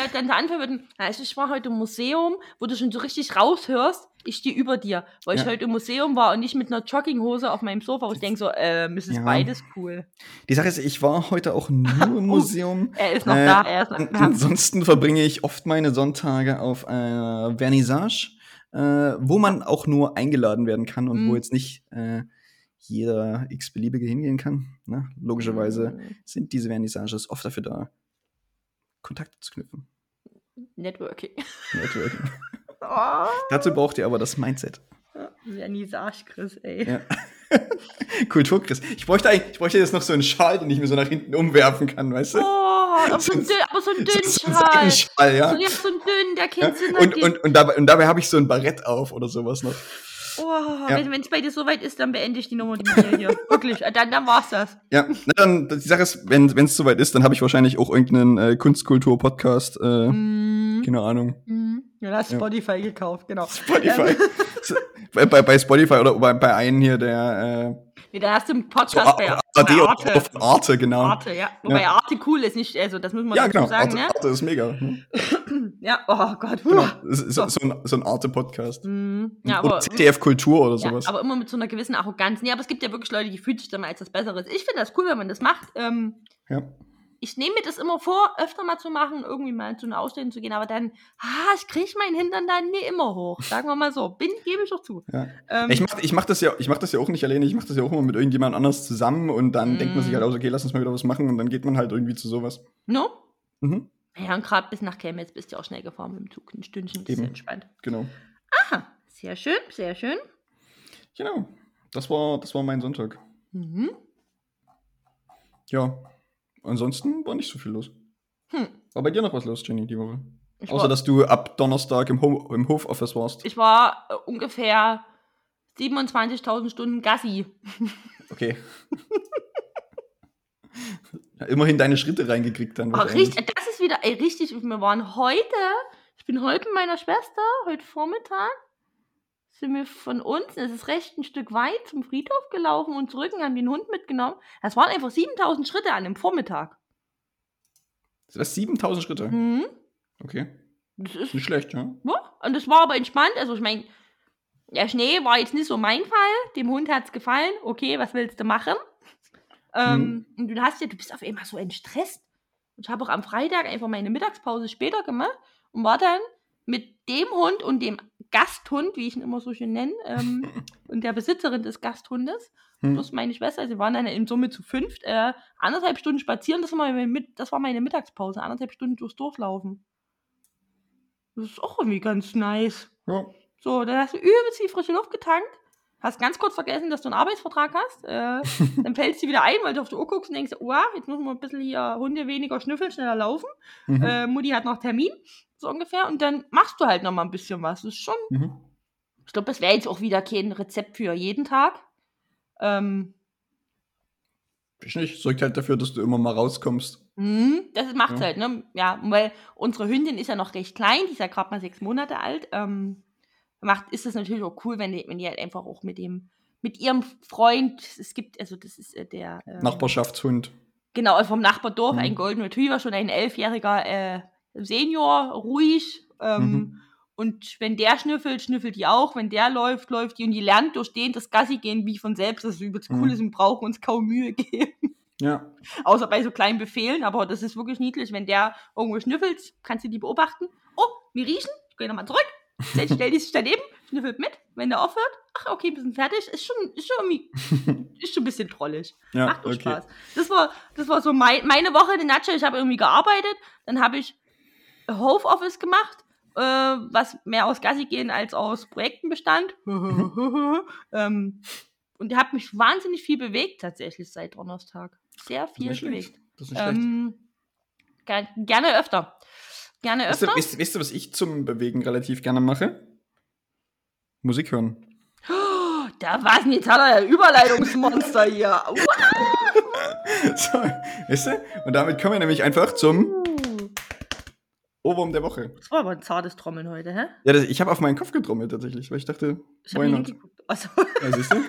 S2: halt dann so anfangen würden, also ich war heute im Museum, wo du schon so richtig raushörst, ich stehe über dir, weil ich
S1: Ja.
S2: heute im Museum war und nicht mit einer Jogginghose auf meinem Sofa, wo ich denke so, ähm, es ist
S1: Ja.
S2: beides cool.
S1: Die Sache ist, ich war heute auch nur im [LAUGHS]
S2: Oh,
S1: Museum.
S2: Er ist noch
S1: Äh,
S2: da, er ist noch da.
S1: Ansonsten verbringe ich oft meine Sonntage auf einer Vernissage, äh, wo man auch nur eingeladen werden kann und wo
S2: Mhm.
S1: jetzt nicht äh, jeder x-beliebige hingehen kann. Ne? Logischerweise
S2: Mhm.
S1: sind diese Vernissages oft dafür da, Kontakte zu knüpfen.
S2: Networking.
S1: Networking. [LAUGHS]
S2: Oh,
S1: Dazu braucht ihr aber das Mindset.
S2: Vernissage, Chris, ey.
S1: Ja. [LAUGHS] Kulturchris. Ich bräuchte ich bräuchte jetzt noch so einen Schal, den ich mir so nach hinten umwerfen kann, weißt du?
S2: Oh, aber so, ein aber so ein
S1: So-
S2: dünn
S1: so
S2: Schal.
S1: Ja.
S2: So, ja, so ein dünn, der
S1: ja.
S2: kennt Sinn
S1: Und, und, und dabei, und dabei habe ich so ein Barett auf oder sowas noch.
S2: Oh,
S1: Ja.
S2: wenn es bei dir so weit ist, dann beende ich die Nummer mit mir hier. [LAUGHS] Wirklich, äh, dann, dann war's das.
S1: Ja, na dann, die Sache ist, wenn es soweit ist, dann habe ich wahrscheinlich auch irgendeinen äh, Kunstkultur-Podcast, äh,
S2: Mm,
S1: keine Ahnung,
S2: mm. Ja, da hast
S1: Ja.
S2: Spotify gekauft, genau.
S1: Spotify. [LAUGHS] Bei, bei, bei Spotify oder bei, bei einem hier, der äh,
S2: Nee, da hast du einen Podcast bei, Arte.
S1: von Arte, genau.
S2: Arte, ja. Wobei
S1: Ja.
S2: Arte cool ist, nicht, also das muss man
S1: Ja,
S2: dazu
S1: genau.
S2: sagen,
S1: Arte,
S2: ne?
S1: Arte ist mega. Ne? [CLEARS THROAT]
S2: ja, oh Gott.
S1: Genau. So, so, ein, so ein Arte-Podcast.
S2: Mhm. Ja,
S1: oder
S2: aber,
S1: ZDF Kultur oder
S2: ja,
S1: sowas.
S2: aber immer mit so einer gewissen Arroganz. Nee, aber es gibt ja wirklich Leute, die fühlen sich dann mal als das Bessere. Ich finde das cool, wenn man das macht. Ähm,
S1: ja.
S2: Ich nehme mir das immer vor, öfter mal zu machen, irgendwie mal zu einer Ausstellung zu gehen, aber dann, ah, ich kriege meinen Hintern dann nie immer hoch. Sagen wir mal so. Bin, gebe ich doch zu.
S1: Ja.
S2: Ähm,
S1: Ich mach, ich, mach das ja, ich mach das ja auch nicht alleine, ich mach das ja auch immer mit irgendjemand anders zusammen und dann denkt man sich
S2: Mm.
S1: halt aus, okay, lass uns mal wieder was machen und dann geht man halt irgendwie zu sowas.
S2: no?
S1: Mhm,
S2: Ja, und gerade bis nach Chemnitz bist du auch schnell gefahren mit dem Zug. Ein Stündchen, das ist entspannt.
S1: genau.
S2: Aha, sehr schön, sehr schön.
S1: Genau. Das war, das war mein Sonntag.
S2: Mhm.
S1: Ja. Ansonsten war nicht so viel los.
S2: Hm.
S1: War bei dir noch was los, Jenny, die Woche?
S2: Ich
S1: Außer,
S2: war,
S1: dass du ab Donnerstag im, Ho im Hofoffice warst.
S2: ich war äh, ungefähr 27.000 Stunden Gassi.
S1: Okay. ja, [LAUGHS] immerhin deine Schritte reingekriegt dann. Wahrscheinlich.
S2: richtig, das ist wieder, ey, richtig, wir waren heute, ich bin heute mit meiner Schwester, heute Vormittag, sind wir von uns, es ist recht ein Stück weit, zum Friedhof gelaufen und zurück und haben den Hund mitgenommen. Das waren einfach 7000 Schritte an dem Vormittag.
S1: Das war 7000 Schritte.
S2: Mhm.
S1: Okay.
S2: Das ist,
S1: Nicht schlecht, ja.
S2: ja, und das war aber entspannt, also ich meine, der Schnee war jetzt nicht so mein Fall, dem Hund hat es gefallen, okay, was willst du machen? Ähm, Und du hast ja, du bist auf einmal so entstresst. Und ich habe auch am Freitag einfach meine Mittagspause später gemacht und war dann mit dem Hund und dem Gasthund, wie ich ihn immer so schön nenne, ähm, [LAUGHS] und der Besitzerin des Gasthundes,
S1: Hm.
S2: plus meine Schwester, sie waren dann in Summe zu fünft, äh, anderthalb Stunden spazieren, das war, meine, das war meine Mittagspause, anderthalb Stunden durchs Dorf laufen. Das ist auch irgendwie ganz nice.
S1: Ja.
S2: So, dann hast du übelst die frische Luft getankt, hast ganz kurz vergessen, dass du einen Arbeitsvertrag hast, äh, [LAUGHS] dann fällst du wieder ein, weil du auf die Uhr guckst und denkst, wow, jetzt müssen wir ein bisschen hier Hunde weniger schnüffeln, schneller laufen.
S1: Mhm.
S2: Äh, Mutti hat noch Termin, so ungefähr, und dann machst du halt noch mal ein bisschen was. Das ist schon,
S1: Mhm.
S2: ich glaube, das wäre jetzt auch wieder kein Rezept für jeden Tag. Ähm,
S1: Ich nicht. Sorgt halt dafür, dass du immer mal rauskommst.
S2: Mhm, das macht
S1: Ja.
S2: halt, ne? Ja, weil unsere Hündin ist ja noch recht klein, die ist ja gerade mal sechs Monate alt. Ähm, macht, ist es natürlich auch cool, wenn die, wenn die halt einfach auch mit dem, mit ihrem Freund, es gibt, also das ist äh, der ähm,
S1: Nachbarschaftshund.
S2: Genau, vom Nachbardorf,
S1: Mhm.
S2: ein Golden Retriever, schon ein elfjähriger äh, Senior, ruhig. Ähm,
S1: Mhm.
S2: Und wenn der schnüffelt, schnüffelt die auch. Wenn der läuft, läuft die. Und die lernt durch den das Gassi gehen wie von selbst. Das ist übelst
S1: Mhm.
S2: cool ist und brauchen uns kaum Mühe geben.
S1: Ja. [LAUGHS]
S2: Außer bei so kleinen Befehlen, aber das ist wirklich niedlich. Wenn der irgendwo schnüffelt, kannst du die beobachten. Oh, wir riechen. Ich gehe nochmal zurück. Stell, sich daneben, schnüffelt mit. Wenn der aufhört, ach, okay, wir sind fertig. Ist schon, ist schon irgendwie, [LAUGHS] ist schon ein bisschen trollig.
S1: Ja,
S2: Macht
S1: okay.
S2: Spaß. Das war, das war so mein, meine Woche in Nutshell. Ich habe irgendwie gearbeitet, dann habe ich Homeoffice gemacht, äh, was mehr aus Gassi gehen als aus Projekten bestand. [LAUGHS] ähm, und habe mich wahnsinnig viel bewegt tatsächlich seit Donnerstag. Sehr viel bewegt.
S1: Das ist.
S2: Ähm, ger gerne öfter. Gerne
S1: Weißt du,
S2: öfter.
S1: weißt, weißt du, was ich zum Bewegen relativ gerne mache? Musik hören.
S2: Oh, da war es jetzt hat er ja Überleitungsmonster hier. [LAUGHS]
S1: So, weißt du? Und damit kommen wir nämlich einfach zum Ohrwurm der Woche.
S2: Das war aber ein zartes Trommeln heute, hä?
S1: Ja, das, ich habe auf meinen Kopf getrommelt tatsächlich, weil ich dachte,
S2: Ich
S1: why not?
S2: Also,
S1: Ja, siehst du? [LAUGHS]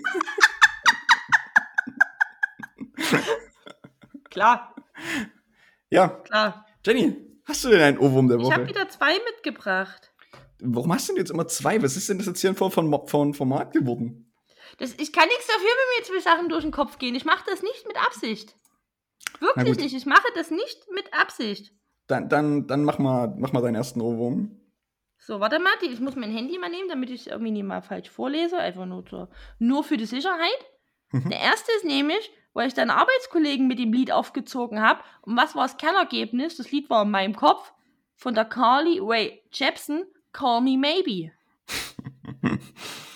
S2: klar,
S1: Ja,
S2: klar.
S1: Jenny, hast du denn einen Ohrwurm der
S2: Ich habe
S1: Woche?
S2: wieder zwei mitgebracht.
S1: Warum hast du denn jetzt immer zwei? Was ist denn das jetzt hier von, von, von Format geworden?
S2: Das, ich kann nichts dafür, wenn mir zwei Sachen durch den Kopf gehen. Ich mache das nicht mit Absicht. Wirklich nicht. Ich mache das nicht mit Absicht.
S1: Dann, dann, dann mach, mal, mach mal deinen ersten Ohrwurm.
S2: So, warte mal, ich muss mein Handy mal nehmen, damit ich es irgendwie nicht mal falsch vorlese. Einfach nur, zur, nur für die Sicherheit.
S1: Mhm.
S2: Der erste ist nämlich, weil ich dann Arbeitskollegen mit dem Lied aufgezogen habe. Und was war das Kernergebnis? Das Lied war in meinem Kopf von der Carly Ray Jepsen, Call Me Maybe.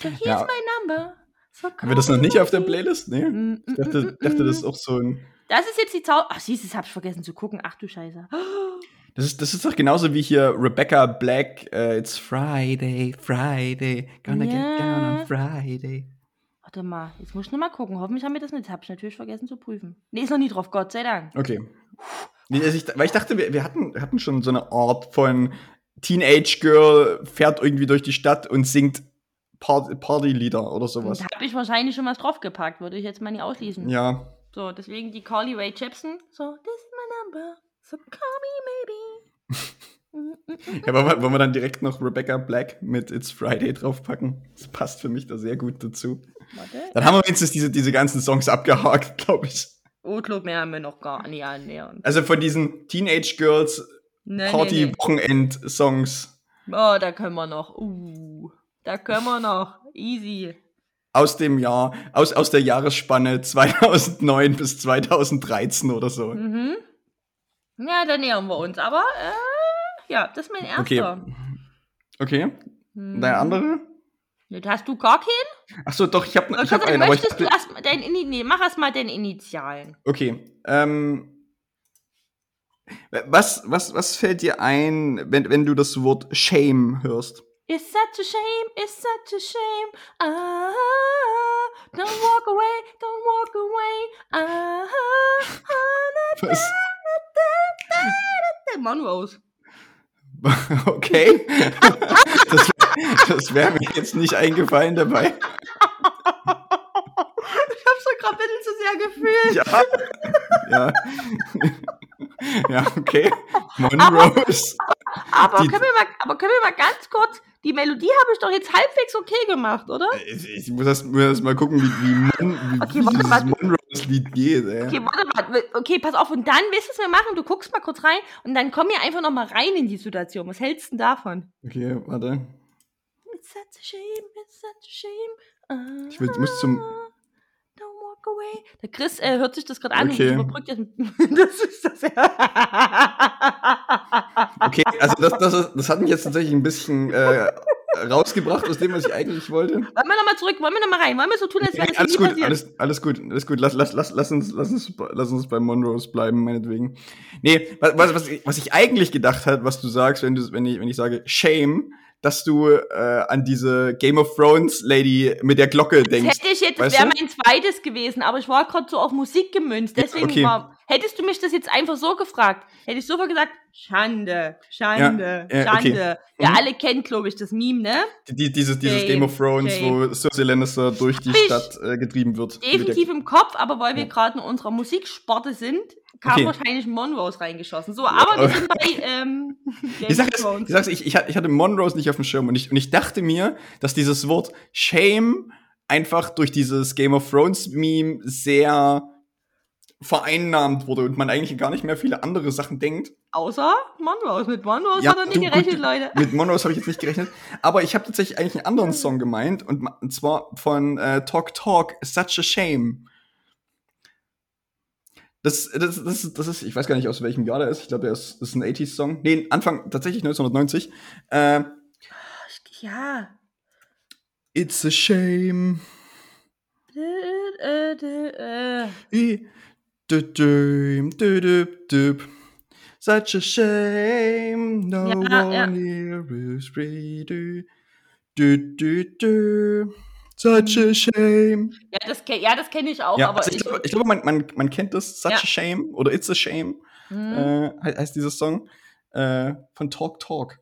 S2: So, here's
S1: Ja.
S2: my number. So
S1: Haben wir das noch nicht auf der. Playlist? Nee.
S2: Mm,
S1: Ich
S2: mm,
S1: dachte,
S2: mm,
S1: dachte
S2: mm.
S1: das ist auch so ein.
S2: Das ist jetzt die Zau... Ach, siehst du, das hab ich vergessen zu gucken. Ach du Scheiße. [GASPS]
S1: Das ist, das ist doch genauso wie hier Rebecca Black. äh, It's Friday, Friday, gonna
S2: Ja.
S1: get down on Friday.
S2: Warte mal, jetzt muss ich noch mal gucken. Hoffentlich haben wir das nicht. Das hab ich natürlich vergessen zu prüfen. Nee, ist noch nie drauf, Gott sei Dank.
S1: Okay. Nee, also ich, weil ich dachte, wir, wir hatten, hatten schon so eine Art von Teenage Girl fährt irgendwie durch die Stadt und singt Part Partylieder oder sowas.
S2: Da habe ich wahrscheinlich schon was draufgepackt, würde ich jetzt mal nicht ausschließen.
S1: Ja,
S2: So, deswegen die Carly Rae Jepsen. So, this is my number. So call me maybe. [LAUGHS]
S1: Ja, wollen wir, wollen wir dann direkt noch Rebecca Black mit It's Friday draufpacken? Das passt für mich da sehr gut dazu.
S2: Warte.
S1: Dann haben wir wenigstens diese, diese ganzen Songs abgehakt, glaube ich.
S2: Glaub mir, haben wir noch gar nicht annähernd.
S1: Also von diesen Teenage Girls
S2: Nee, nee, nee.
S1: Party-Wochenend-Songs
S2: Oh, da können wir noch. Uh, da können wir noch. Easy.
S1: aus dem Jahr, aus, aus der Jahresspanne 2009 bis 2013 oder so.
S2: Mhm. Ja, da nähern wir uns. Aber, äh, ja, das ist mein
S1: Okay.
S2: erster.
S1: Okay,
S2: Mhm.
S1: der andere?
S2: Nee, Hast du gar keinen?
S1: Ach so, doch, ich habe ich hab einen, aber ich
S2: möchtest du
S1: dachte,
S2: erstmal dein Ini nee, mach erst mal deine Initialen.
S1: Okay, ähm, was, was, was fällt dir ein, wenn, wenn du das Wort Shame hörst?
S2: It's such a shame, it's such a shame. Ah, don't walk away, don't walk away. Ah, ah, [LAUGHS]
S1: Was? [LAUGHS]
S2: der Monrose. [LAUGHS]
S1: Okay. [LAUGHS] Das, das wäre mir jetzt nicht eingefallen dabei.
S2: Ich hab's so gerade ein bisschen zu sehr gefühlt.
S1: Ja. Ja. [LAUGHS] Ja, okay. Monrose.
S2: Aber
S1: Die-
S2: können, wir mal, aber können wir mal ganz kurz, die Melodie habe ich doch jetzt halbwegs okay gemacht, oder?
S1: Ich, ich muss erst, muss erst mal gucken, wie, wie, Mon, wie,
S2: Okay,
S1: wie dieses
S2: mal.
S1: Monrose-Lied geht. Ey.
S2: Okay, warte mal. Okay, pass auf. Und dann, weißt du, was wir machen? Du guckst mal kurz rein und dann komm hier einfach noch mal rein in die Situation. Was hältst du denn davon?
S1: Okay, warte.
S2: It's such a shame, it's such a shame. Ah,
S1: Ich will- muss zum-
S2: Don't walk away. Der Chris äh, hört sich das gerade an
S1: Okay.
S2: und überbrückt jetzt. [LAUGHS] Das ist das.
S1: Okay, also das, das, ist, das hat mich jetzt tatsächlich ein bisschen äh, rausgebracht aus dem, was ich eigentlich wollte.
S2: Wollen wir nochmal zurück? Wollen wir nochmal rein? Wollen wir so tun, als wäre das
S1: alles gut, alles, alles gut, alles gut. Lass, lass, lass, lass, uns, lass, uns, lass uns bei Monrose bleiben, meinetwegen. Nee, was, was, was, ich, was ich eigentlich gedacht hat, was du sagst, wenn, du, wenn, ich, wenn ich sage Shame, dass du äh, an diese Game of Thrones Lady mit der Glocke
S2: Das
S1: denkst.
S2: hätte ich jetzt, das wäre mein zweites gewesen, aber ich war gerade so auf Musik gemünzt. Deswegen
S1: okay.
S2: war, hättest du mich das jetzt einfach so gefragt, hätte ich sofort gesagt, Schande, Schande,
S1: Ja, ja, okay.
S2: Schande. Wir
S1: Mhm.
S2: alle kennen, glaube ich, das Meme, ne?
S1: Die, dieses, dieses
S2: Shame,
S1: Game of Thrones,
S2: shame.
S1: wo Cersei Lannister durch die
S2: ich
S1: Stadt äh, getrieben wird.
S2: Definitiv im Kopf, aber weil wir
S1: Ja.
S2: gerade in unserer Musiksporte sind, kam
S1: Okay.
S2: wahrscheinlich ein Monrose reingeschossen. So, aber wir sind bei ähm, [LAUGHS] Game
S1: Die Sache
S2: of Thrones.
S1: die Sache ist ich, ich, hatte- ich hatte Monrose nicht auf dem Schirm und ich, und ich dachte mir, dass dieses Wort Shame einfach durch dieses Game of Thrones Meme sehr vereinnahmt wurde und man eigentlich gar nicht mehr viele andere Sachen denkt.
S2: Außer Monrose. Mit Monrose
S1: Ja,
S2: hat er nicht gerechnet,
S1: gut,
S2: Leute.
S1: Mit Monrose habe ich jetzt nicht gerechnet, aber ich habe tatsächlich eigentlich einen anderen Song gemeint und, und zwar von äh, Talk Talk, Such a Shame. Das, das, das, das ist, ich weiß gar nicht, aus welchem Jahr der ist. Ich glaube, der ist, das ist ein 80s-Song. Nee, Anfang, tatsächlich 1990. Äh,
S2: Ja.
S1: It's a shame.
S2: Äh, äh,
S1: Such a shame. No
S2: Ja,
S1: one
S2: ja.
S1: here is free. Du, du, du, du. Such a shame.
S2: Ja, das, ja, das kenne ich auch,
S1: Ja,
S2: aber
S1: also ich
S2: ich.
S1: glaube, glaub, man, man, man kennt das. Such
S2: Ja.
S1: a shame oder It's a shame.
S2: Mhm.
S1: Äh, he- heißt dieser Song. Äh, von Talk Talk.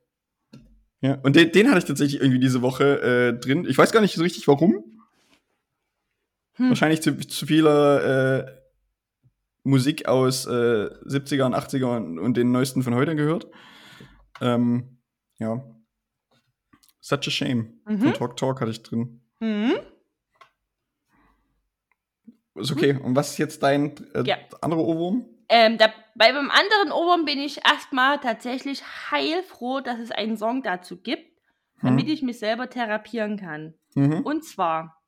S1: Ja, und den, den hatte ich tatsächlich irgendwie diese Woche äh, drin. Ich weiß gar nicht so richtig warum.
S2: Hm.
S1: Wahrscheinlich zu, zu vieler äh, Musik aus äh, 70er und 80er und, und den neuesten von heute gehört. Ähm, ja. Such a shame.
S2: Mhm.
S1: Von Talk Talk hatte ich drin.
S2: Mhm.
S1: Ist okay. Und was ist jetzt dein äh,
S2: Ja.
S1: anderer Ohrwurm?
S2: Ähm, da, bei beim anderen Ohrwurm bin ich erstmal tatsächlich heilfroh, dass es einen Song dazu gibt, damit
S1: Hm.
S2: ich mich selber therapieren kann.
S1: Mhm.
S2: Und zwar,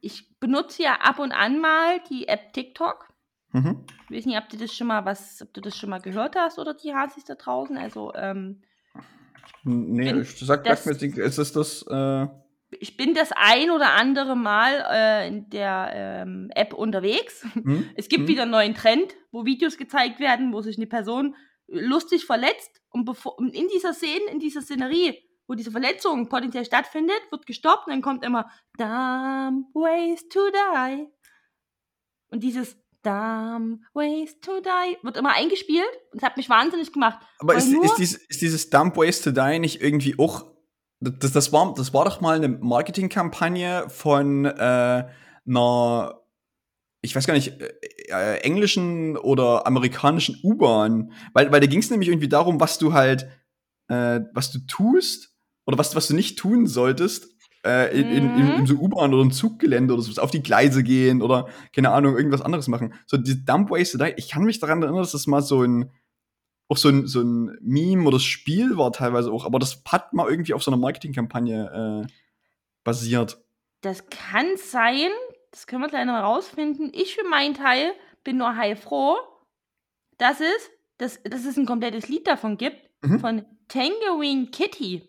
S2: ich benutze ja ab und an mal die App TikTok.
S1: Mhm.
S2: Ich weiß nicht, ob du das schon mal was, ob du das schon mal gehört hast oder die Hasis da draußen. Also, ähm,
S1: Nee, ich sag,
S2: das-
S1: sag mir, jetzt, ist es das, äh,
S2: ich bin das ein oder andere Mal äh, in der ähm, App unterwegs.
S1: hm? [LAUGHS]
S2: Es gibt
S1: Hm?
S2: wieder einen neuen Trend, wo Videos gezeigt werden, wo sich eine Person lustig verletzt und, bevor, und in dieser Szene, in dieser Szenerie, wo diese Verletzung potenziell stattfindet, wird gestoppt und dann kommt immer Dumb ways to die. Und dieses Dumb ways to die wird immer eingespielt und es hat mich wahnsinnig gemacht.
S1: Aber ist, ist, dies, ist dieses Dump Ways to Die nicht irgendwie auch. Das, das, war, das war doch mal eine Marketingkampagne von äh, einer. Ich weiß gar nicht, äh, äh, englischen oder amerikanischen U-Bahn. Weil, weil da ging es nämlich irgendwie darum, was du halt, äh, was du tust oder was, was du nicht tun solltest äh, in, in, in,
S2: Mhm.
S1: in so U-Bahn oder ein Zuggelände oder so, auf die Gleise gehen oder, keine Ahnung, irgendwas anderes machen. So, die Dump to Die, ich kann mich daran erinnern, dass das mal so ein, auch so ein, so ein Meme oder Spiel war teilweise auch, aber das hat mal irgendwie auf so einer Marketingkampagne äh, basiert.
S2: Das kann sein. Das können wir gleich noch rausfinden. Ich für meinen Teil bin nur heilfroh, dass es, dass, dass es ein komplettes Lied davon gibt,
S1: Mhm.
S2: von Tangerine Kitty.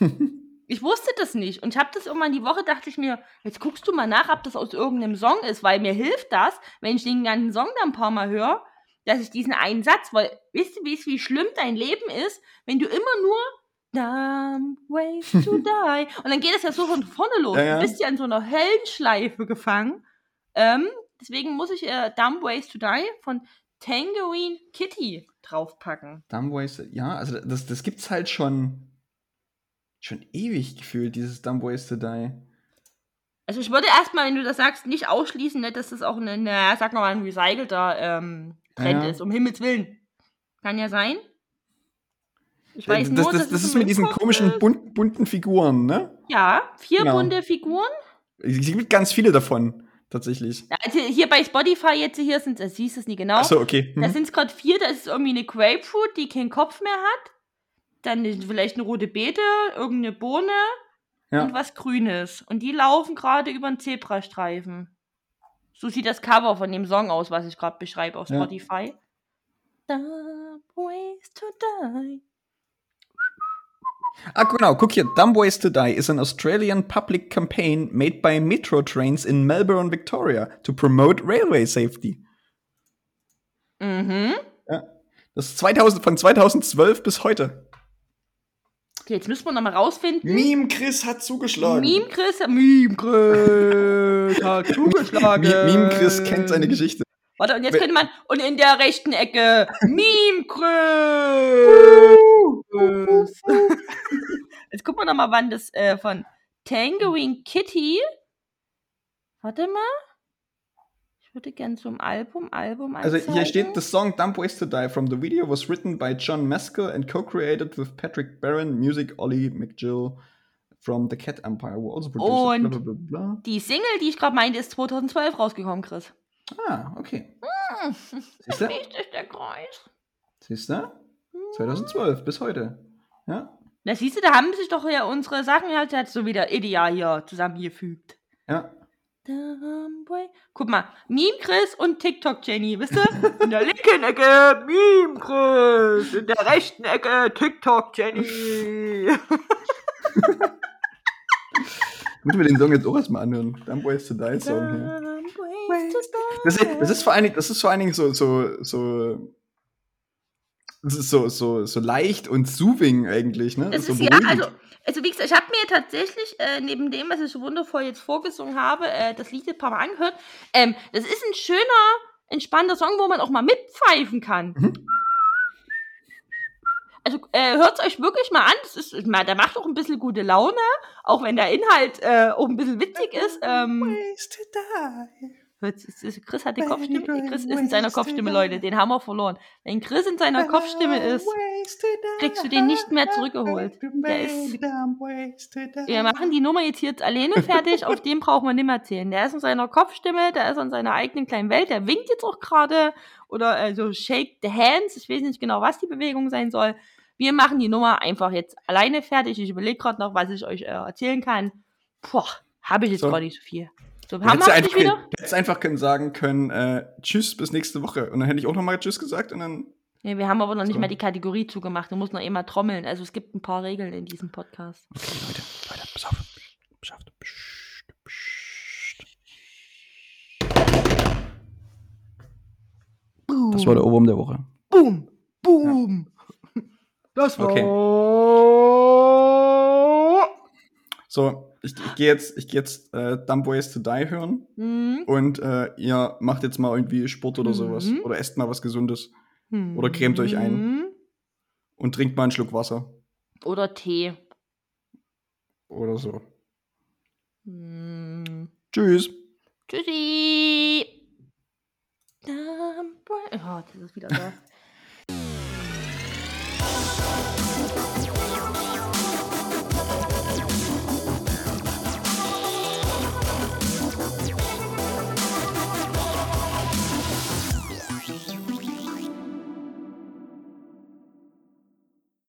S2: [LAUGHS] Ich wusste das nicht. Und ich habe das irgendwann die Woche, dachte ich mir, jetzt guckst du mal nach, ob das aus irgendeinem Song ist, weil mir hilft das, wenn ich den ganzen Song dann ein paar Mal höre, dass ich diesen einen Satz, weil, wisst ihr, wie, wie schlimm dein Leben ist, wenn du immer nur Dumb ways to [LAUGHS] die. Und dann geht es ja so von vorne los.
S1: Ja, ja.
S2: Du bist ja in so einer Höllenschleife gefangen. Ähm, deswegen muss ich äh, Dumb Ways to Die von Tangerine Kitty draufpacken.
S1: Dumb Ways, ja, also das, das gibt's halt schon, schon ewig gefühlt, dieses Dumb Ways to Die.
S2: Also ich würde erstmal, wenn du das sagst, nicht ausschließen, ne, dass das auch eine, eine sag mal, ein recycelter ähm, Trend
S1: Ja.
S2: ist, um Himmels Willen. Kann ja sein. Ich weiß
S1: Äh, das,
S2: nur,
S1: das, das
S2: es
S1: ist mit diesen komischen
S2: ist.
S1: bunt, bunten Figuren, ne?
S2: Ja, vier
S1: Genau.
S2: bunte Figuren.
S1: Es gibt ganz viele davon, tatsächlich.
S2: Also hier bei Spotify jetzt hier sind, das siehst du es nie genau.
S1: Achso, okay.
S2: Da
S1: Mhm.
S2: sind es gerade vier, da ist irgendwie eine Grapefruit, die keinen Kopf mehr hat. Dann vielleicht eine rote Beete, irgendeine Bohne
S1: Ja.
S2: und was Grünes. Und die laufen gerade über einen Zebrastreifen. So sieht das Cover von dem Song aus, was ich gerade beschreibe auf
S1: Ja.
S2: Spotify. Dumb ways to die.
S1: Ah, genau, guck hier. Dumb Ways to Die is an Australian public campaign made by Metro Trains in Melbourne, Victoria to promote railway safety.
S2: Mhm.
S1: Das ist 2000, von 2012 bis heute.
S2: Okay, jetzt müssen wir nochmal rausfinden.
S1: Meme Chris hat zugeschlagen.
S2: Meme Chris, Meme Chris hat [LAUGHS] zugeschlagen.
S1: Meme Chris kennt seine Geschichte.
S2: Warte, und jetzt könnte man, und in der rechten Ecke, Meme Chris. [LAUGHS] Jetzt gucken wir nochmal, wann das äh, von Tangerine Kitty. Warte mal. Ich würde gern zum Album, Album
S1: Also hier steht, the song Dumb Ways to Die from the video was written by John Maskell and co-created with Patrick Barron, music Ollie McGill from The Cat Empire, who also produced
S2: Und-
S1: bla bla bla.
S2: Die Single, die ich gerade meinte, ist 2012 rausgekommen, Chris.
S1: Ah, okay.
S2: Hm,
S1: Siehst du? [LAUGHS]
S2: Nicht ist der Kreis.
S1: Siehst du? 2012 bis heute. Ja,
S2: Na siehst du, da haben sich doch ja unsere Sachen halt jetzt so wieder ideal hier zusammengefügt.
S1: ja.
S2: Guck mal, Meme Chris und TikTok Jenny, wisst ihr? [LAUGHS] In der linken Ecke Meme Chris, in der rechten Ecke TikTok Jenny.
S1: Müssen wir den Song jetzt auch erstmal anhören. Dumb Ways to Die Song hier. Das ist, das ist vor allen Dingen, das ist vor allen Dingen so, so, so, das ist so, so, so leicht und soothing eigentlich, ne?
S2: Das
S1: so
S2: ist ja, also, also wie gesagt, ich habe mir tatsächlich, äh, neben dem, was ich so wundervoll jetzt vorgesungen habe, äh, das Lied ein paar Mal angehört. Ähm, das ist ein schöner, entspannter Song, wo man auch mal mitpfeifen kann.
S1: Mhm.
S2: Also äh, hört es euch wirklich mal an. Das ist, meine, der macht auch ein bisschen gute Laune, auch wenn der Inhalt äh, auch ein bisschen witzig ist. Ähm, Chris hat die Kopfstimme. Chris ist in seiner Kopfstimme. Leute. Den haben wir verloren. Wenn Chris in seiner Kopfstimme ist, kriegst du den nicht mehr zurückgeholt. Der ist-. Wir machen die Nummer jetzt hier alleine fertig, auf den brauchen wir nicht mehr zählen. Der ist in seiner Kopfstimme, der ist in seiner eigenen kleinen Welt, der winkt jetzt auch gerade oder äh, so shake the hands, ich weiß nicht genau, was die Bewegung sein soll. Wir machen die Nummer einfach jetzt alleine fertig. Ich überlege gerade noch, was ich euch äh, erzählen kann. Boah, habe ich jetzt
S1: So.
S2: gar nicht so viel. So, haben wir
S1: einfach,
S2: nicht wieder?
S1: du hättest einfach können sagen können, äh, tschüss, bis nächste Woche. Und dann hätte ich auch nochmal Tschüss gesagt und dann.
S2: Nee, wir haben aber noch nicht
S1: So.
S2: mal die Kategorie zugemacht. Du musst noch immer trommeln. Also es gibt ein paar Regeln in diesem Podcast.
S1: Okay, Leute, Leute, pass auf. Pass auf. Psst, psst.
S2: Boom.
S1: Das war der Ohrwurm der Woche.
S2: Boom. Boom. Das war.
S1: Okay. So, ich, ich gehe jetzt, ich geh jetzt äh, Dumb Ways to Die hören.
S2: Hm.
S1: Und äh, ihr macht jetzt mal irgendwie Sport oder
S2: Mhm.
S1: sowas. Oder esst mal was Gesundes. Oder cremt euch ein. Und trinkt mal einen Schluck Wasser.
S2: Oder Tee.
S1: Oder so.
S2: Hm.
S1: Tschüss.
S2: Tschüssi. Da Oh, das ist wieder da.